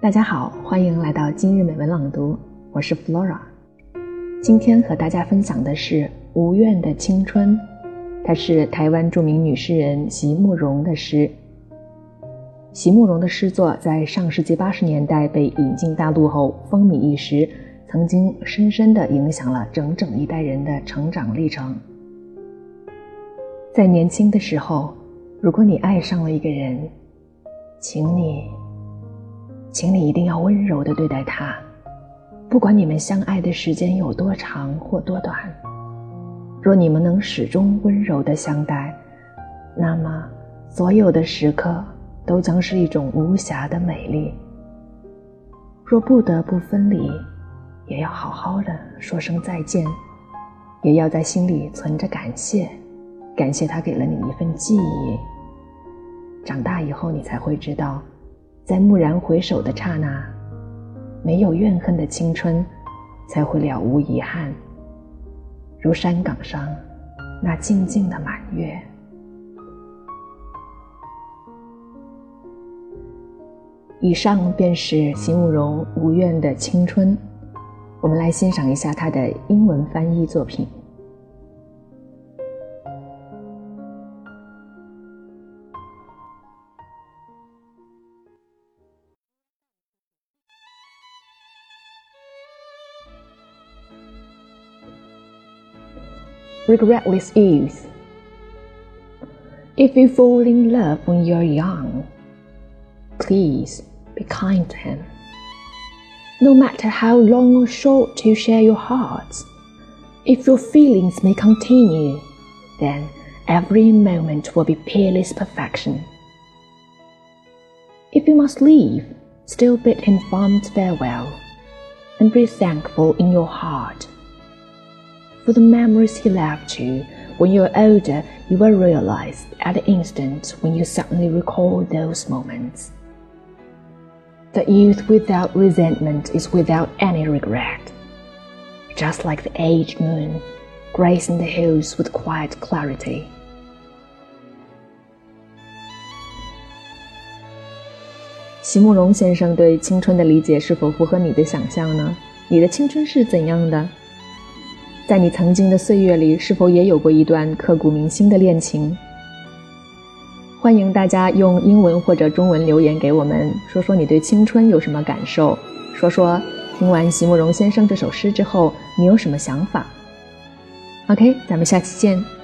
大家好，欢迎来到今日美文朗读，我是 Flora。今天和大家分享的是《无怨的青春》，它是台湾著名女诗人席慕容的诗。席慕容的诗作在上世纪八十年代被引进大陆后风靡一时，曾经深深的影响了整整一代人的成长历程。在年轻的时候，如果你爱上了一个人，请你。请你一定要温柔的对待他，不管你们相爱的时间有多长或多短。若你们能始终温柔的相待，那么所有的时刻都将是一种无瑕的美丽。若不得不分离，也要好好的说声再见，也要在心里存着感谢，感谢他给了你一份记忆。长大以后，你才会知道。在蓦然回首的刹那，没有怨恨的青春，才会了无遗憾。如山岗上那静静的满月。以上便是席慕容《无怨的青春》，我们来欣赏一下他的英文翻译作品。Regretless youth. If you fall in love when you're young, please be kind to him. No matter how long or short you share your hearts, if your feelings may continue, then every moment will be peerless perfection. If you must leave, still bid him fond farewell, and be thankful in your heart for the memories he left you. When you're older, you will realize at the instant when you suddenly recall those moments. The youth without resentment is without any regret. Just like the aged moon, gracing the hills with quiet clarity. 席慕容先生对青春的理解是否符合你的想象呢？你的青春是怎样的？在你曾经的岁月里，是否也有过一段刻骨铭心的恋情？欢迎大家用英文或者中文留言给我们，说说你对青春有什么感受，说说听完席慕容先生这首诗之后，你有什么想法？OK，咱们下期见。